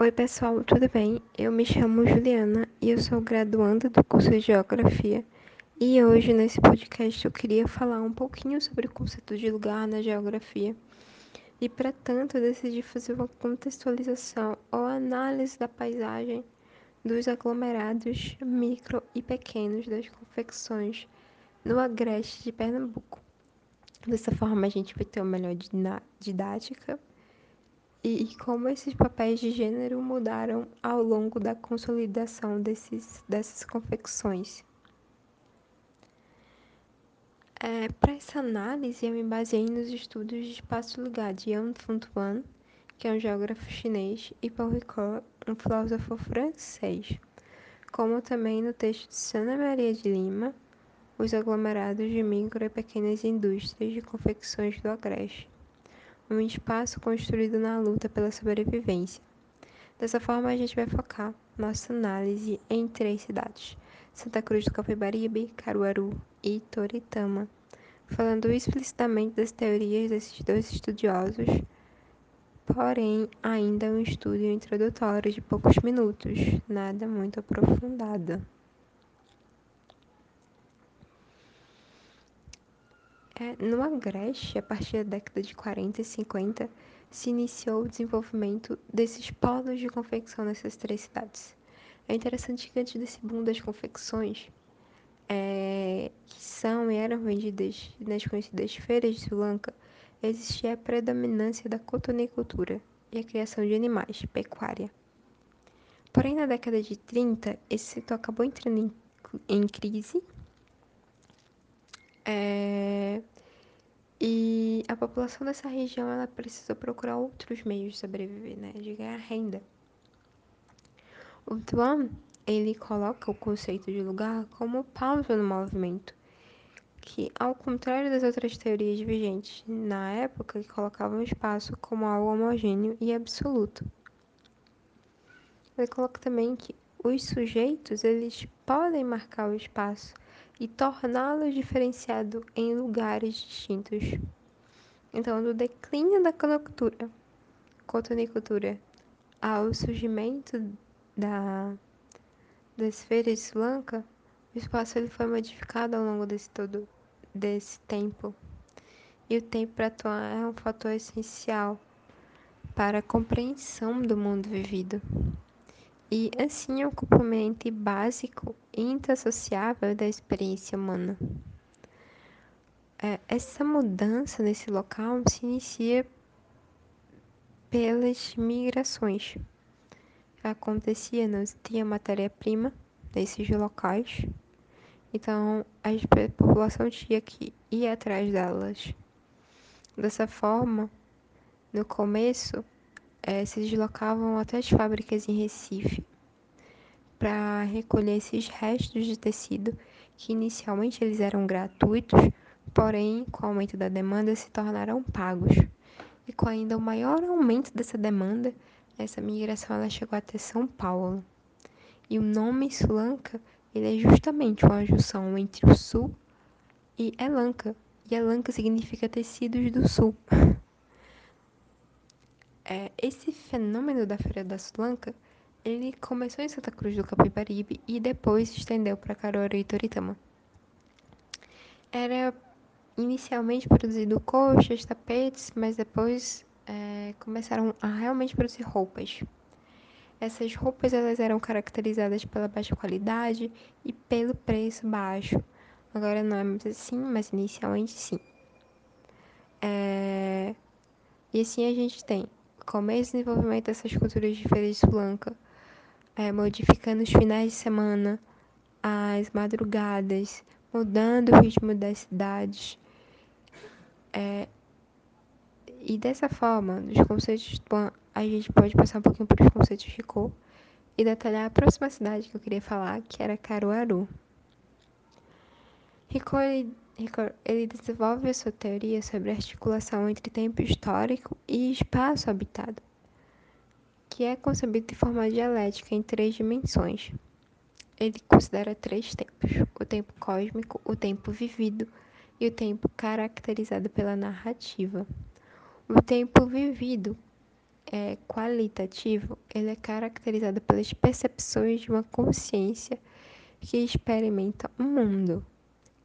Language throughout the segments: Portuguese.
Oi, pessoal, tudo bem? Eu me chamo Juliana e eu sou graduanda do curso de Geografia. E hoje, nesse podcast, eu queria falar um pouquinho sobre o conceito de lugar na geografia. E, para tanto, eu decidi fazer uma contextualização ou análise da paisagem dos aglomerados micro e pequenos das confecções no Agreste de Pernambuco. Dessa forma, a gente vai ter uma melhor didática e como esses papéis de gênero mudaram ao longo da consolidação desses, dessas confecções. É, Para essa análise, eu me baseei nos estudos de espaço-lugar de Yang Funtuan, que é um geógrafo chinês, e Paul Ricoeur, um filósofo francês, como também no texto de Sana Maria de Lima, Os aglomerados de micro e pequenas indústrias de confecções do Agreste um espaço construído na luta pela sobrevivência. Dessa forma, a gente vai focar nossa análise em três cidades: Santa Cruz do Capibaribe, Caruaru e Toritama, falando explicitamente das teorias desses dois estudiosos, porém ainda um estudo introdutório de poucos minutos, nada muito aprofundado. É, no Agreste, a partir da década de 40 e 50, se iniciou o desenvolvimento desses polos de confecção nessas três cidades. É interessante que antes desse boom das confecções, é, que são e eram vendidas nas conhecidas feiras de Sri Lanka, existia a predominância da cotonicultura e a criação de animais, pecuária. Porém, na década de 30, esse setor acabou entrando em, em crise é... E a população dessa região ela precisou procurar outros meios de sobreviver, né? De ganhar renda. O Tuan, ele coloca o conceito de lugar como pausa no movimento, que ao contrário das outras teorias vigentes na época, que colocavam o espaço como algo homogêneo e absoluto. Ele coloca também que os sujeitos eles podem marcar o espaço e torná-lo diferenciado em lugares distintos. Então, do declínio da conocultura, cotonicultura, ao surgimento da, das feiras de Sri Lanka, o espaço ele foi modificado ao longo desse todo desse tempo. E o tempo para atuar é um fator essencial para a compreensão do mundo vivido e assim o componente básico e interassociável da experiência humana. É, essa mudança nesse local se inicia pelas migrações. Acontecia, não tinha matéria-prima nesses locais, então a população tinha que ir atrás delas. Dessa forma, no começo, é, se deslocavam até as fábricas em Recife para recolher esses restos de tecido que inicialmente eles eram gratuitos, porém com o aumento da demanda se tornaram pagos. E com ainda o maior aumento dessa demanda, essa migração ela chegou até São Paulo. E o nome Sulanca ele é justamente uma junção entre o sul e Elanca. E Elanca significa tecidos do sul. É, esse fenômeno da Feira da Sulanca, ele começou em Santa Cruz do Capibaribe e depois se estendeu para Caruaru e Toritama. Era inicialmente produzido coxas, tapetes, mas depois é, começaram a realmente produzir roupas. Essas roupas elas eram caracterizadas pela baixa qualidade e pelo preço baixo. Agora não é mais assim, mas inicialmente sim. É... E assim a gente tem começo e desenvolvimento dessas culturas de Feira de Sulanca, é, modificando os finais de semana, as madrugadas, mudando o ritmo das cidades. É, e dessa forma, dos conceitos de Tuan, a gente pode passar um pouquinho para os conceitos de Ricoh e detalhar a próxima cidade que eu queria falar, que era Caruaru. Ricoh ele, desenvolve a sua teoria sobre a articulação entre tempo histórico e espaço habitado, que é concebido de forma dialética em três dimensões. Ele considera três tempos: o tempo cósmico, o tempo vivido e o tempo caracterizado pela narrativa. O tempo vivido é qualitativo, ele é caracterizado pelas percepções de uma consciência que experimenta o mundo.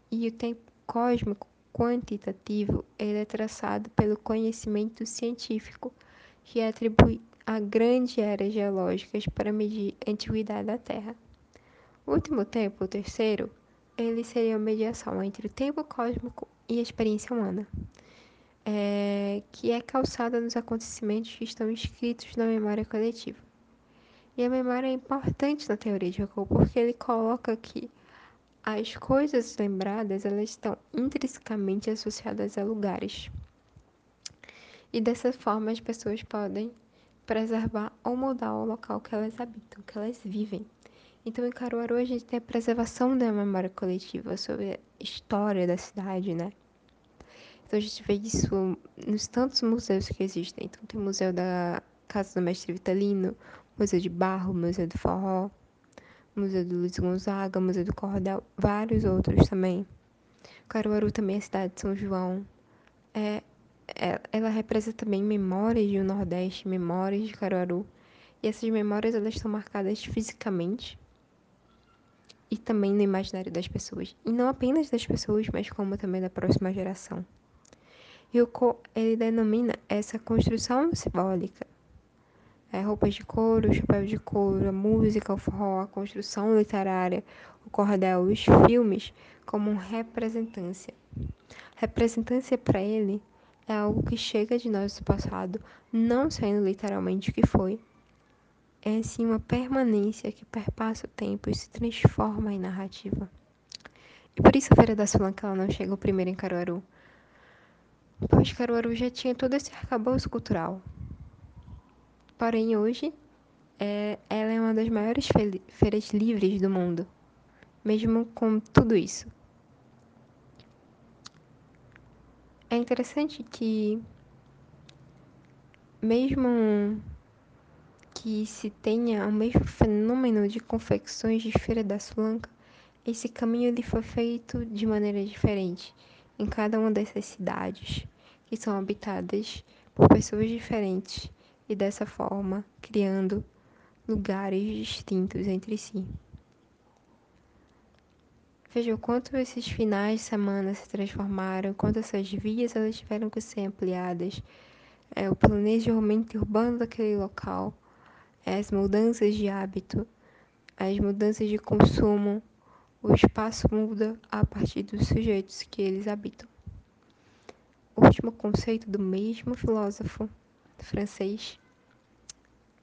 E o tempo cósmico quantitativo, ele é traçado pelo conhecimento científico, que atribui a grandes eras geológicas para medir a antiguidade da Terra. O último tempo, o terceiro, ele seria a mediação entre o tempo cósmico e a experiência humana é, que é calçada nos acontecimentos que estão escritos na memória coletiva. E a memória é importante na teoria de Foucault porque ele coloca que as coisas lembradas elas estão intrinsecamente associadas a lugares. E dessa forma as pessoas podem preservar ou mudar o local que elas habitam, que elas vivem. Então, em Caruaru, a gente tem a preservação da memória coletiva sobre a história da cidade, né? Então a gente vê isso nos tantos museus que existem. Então tem o Museu da Casa do Mestre Vitalino, Museu de Barro, Museu do Forró, Museu do Luiz Gonzaga, Museu do Cordel, vários outros também. Caruaru também é a cidade de São João. É, é, ela representa também memórias do Nordeste, memórias de Caruaru. E essas memórias elas estão marcadas fisicamente e também no imaginário das pessoas. E não apenas das pessoas, mas como também da próxima geração. Ryuko, ele denomina essa construção simbólica. É, roupas de couro, chapéu de couro, a música, o forró, a construção literária, o cordel, os filmes, como representância. Representância para ele é algo que chega de nosso passado, não sendo literalmente o que foi. É sim uma permanência que perpassa o tempo e se transforma em narrativa. E por isso a Feira da Sulanca ela não chegou primeiro em Caruaru, pois Caruaru já tinha todo esse arcabouço cultural. Porém, hoje, é, ela é uma das maiores fe feiras livres do mundo, mesmo com tudo isso. É interessante que, mesmo que se tenha o mesmo fenômeno de confecções de Feira da Sulanca, esse caminho ele foi feito de maneira diferente em cada uma dessas cidades que são habitadas por pessoas diferentes e dessa forma criando lugares distintos entre si. Veja o quanto esses finais de semana se transformaram, quanto essas vias elas tiveram que ser ampliadas, é, o planejamento urbano daquele local, é, as mudanças de hábito, as mudanças de consumo, o espaço muda a partir dos sujeitos que eles habitam último conceito do mesmo filósofo francês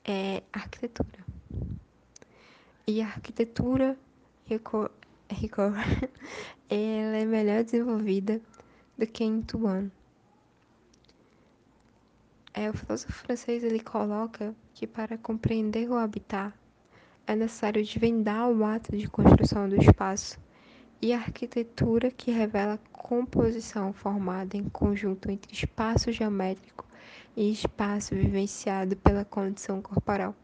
é arquitetura. E a arquitetura Ricoeur, ela é melhor desenvolvida do que em Tuan. É, o filósofo francês ele coloca que para compreender o habitat é necessário desvendar o ato de construção do espaço e a arquitetura que revela composição formada em conjunto entre espaço geométrico e espaço vivenciado pela condição corporal.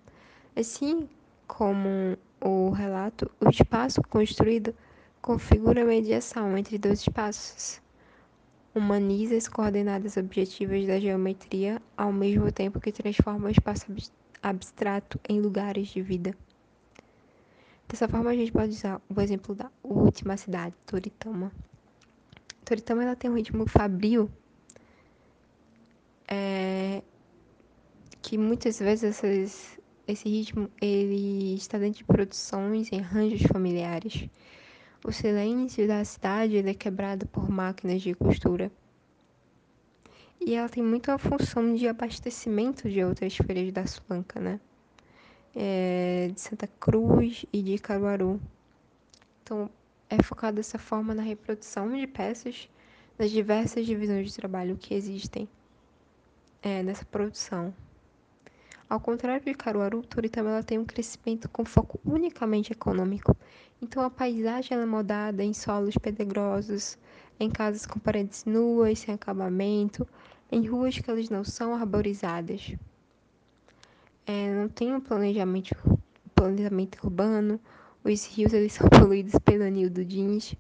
Assim como o relato, o espaço construído configura a mediação entre dois espaços. Humaniza as coordenadas objetivas da geometria ao mesmo tempo que transforma o espaço abstrato em lugares de vida. Dessa forma, a gente pode usar o exemplo da última cidade, Toritama. Toritama ela tem um ritmo fabril é, que muitas vezes essas, esse ritmo ele está dentro de produções em arranjos familiares. O silêncio da cidade é quebrado por máquinas de costura. E ela tem muito a função de abastecimento de outras feiras da Sulanca, né? é, de Santa Cruz e de Caruaru. Então, é focado dessa forma na reprodução de peças das diversas divisões de trabalho que existem é, nessa produção. Ao contrário de Caruaru, Toritama ela tem um crescimento com foco unicamente econômico. Então, a paisagem é moldada em solos pedregosos, em casas com paredes nuas, sem acabamento, em ruas que elas não são arborizadas é, não tem um planejamento, planejamento urbano, os rios eles são poluídos pelo anil do jeans.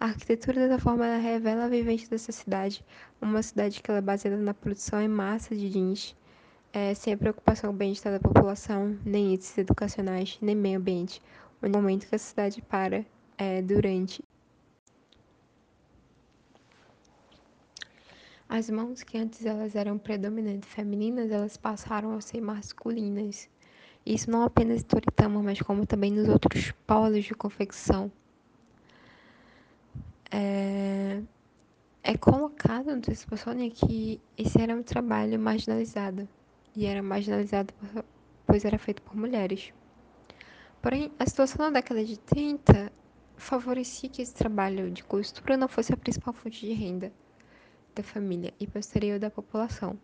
A arquitetura dessa forma ela revela a vivência dessa cidade, uma cidade que é baseada na produção em massa de jeans, é, sem a preocupação com o bem-estar da população, nem índices educacionais, nem meio ambiente. O momento que a sociedade para é durante As mãos que antes elas eram predominantemente femininas, elas passaram a ser masculinas. Isso não apenas em Toritama, mas como também nos outros polos de confecção. É, é colocado no texto Sônia que esse era um trabalho marginalizado. E era marginalizado por, pois era feito por mulheres. Porém, a situação na década de 30 favorecia que esse trabalho de costura não fosse a principal fonte de renda da família e posterior da população.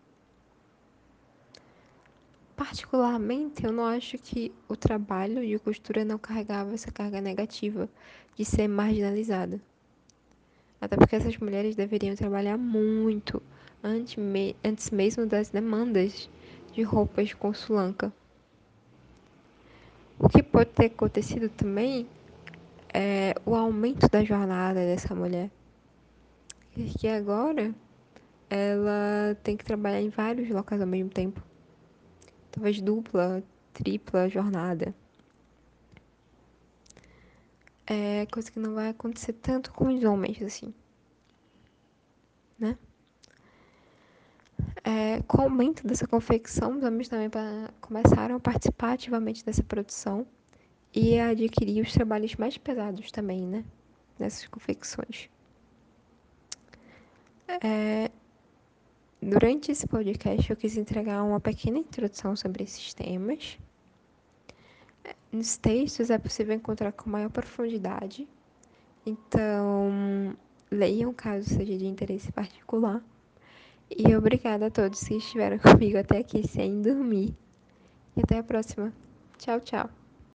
Particularmente, eu não acho que o trabalho de costura não carregava essa carga negativa de ser marginalizada. Até porque essas mulheres deveriam trabalhar muito antes, me antes mesmo das demandas de roupas com sulanca. O que pode ter acontecido também é o aumento da jornada dessa mulher. Porque agora ela tem que trabalhar em vários locais ao mesmo tempo. Talvez dupla, tripla jornada. É coisa que não vai acontecer tanto com os homens, assim. Né? É, com o aumento dessa confecção, os homens também começaram a participar ativamente dessa produção e a adquirir os trabalhos mais pesados também, né? Nessas confecções. É, Durante esse podcast, eu quis entregar uma pequena introdução sobre esses temas. Nos textos é possível encontrar com maior profundidade, então leiam caso seja de interesse particular. E obrigada a todos que estiveram comigo até aqui sem dormir. E até a próxima. Tchau, tchau.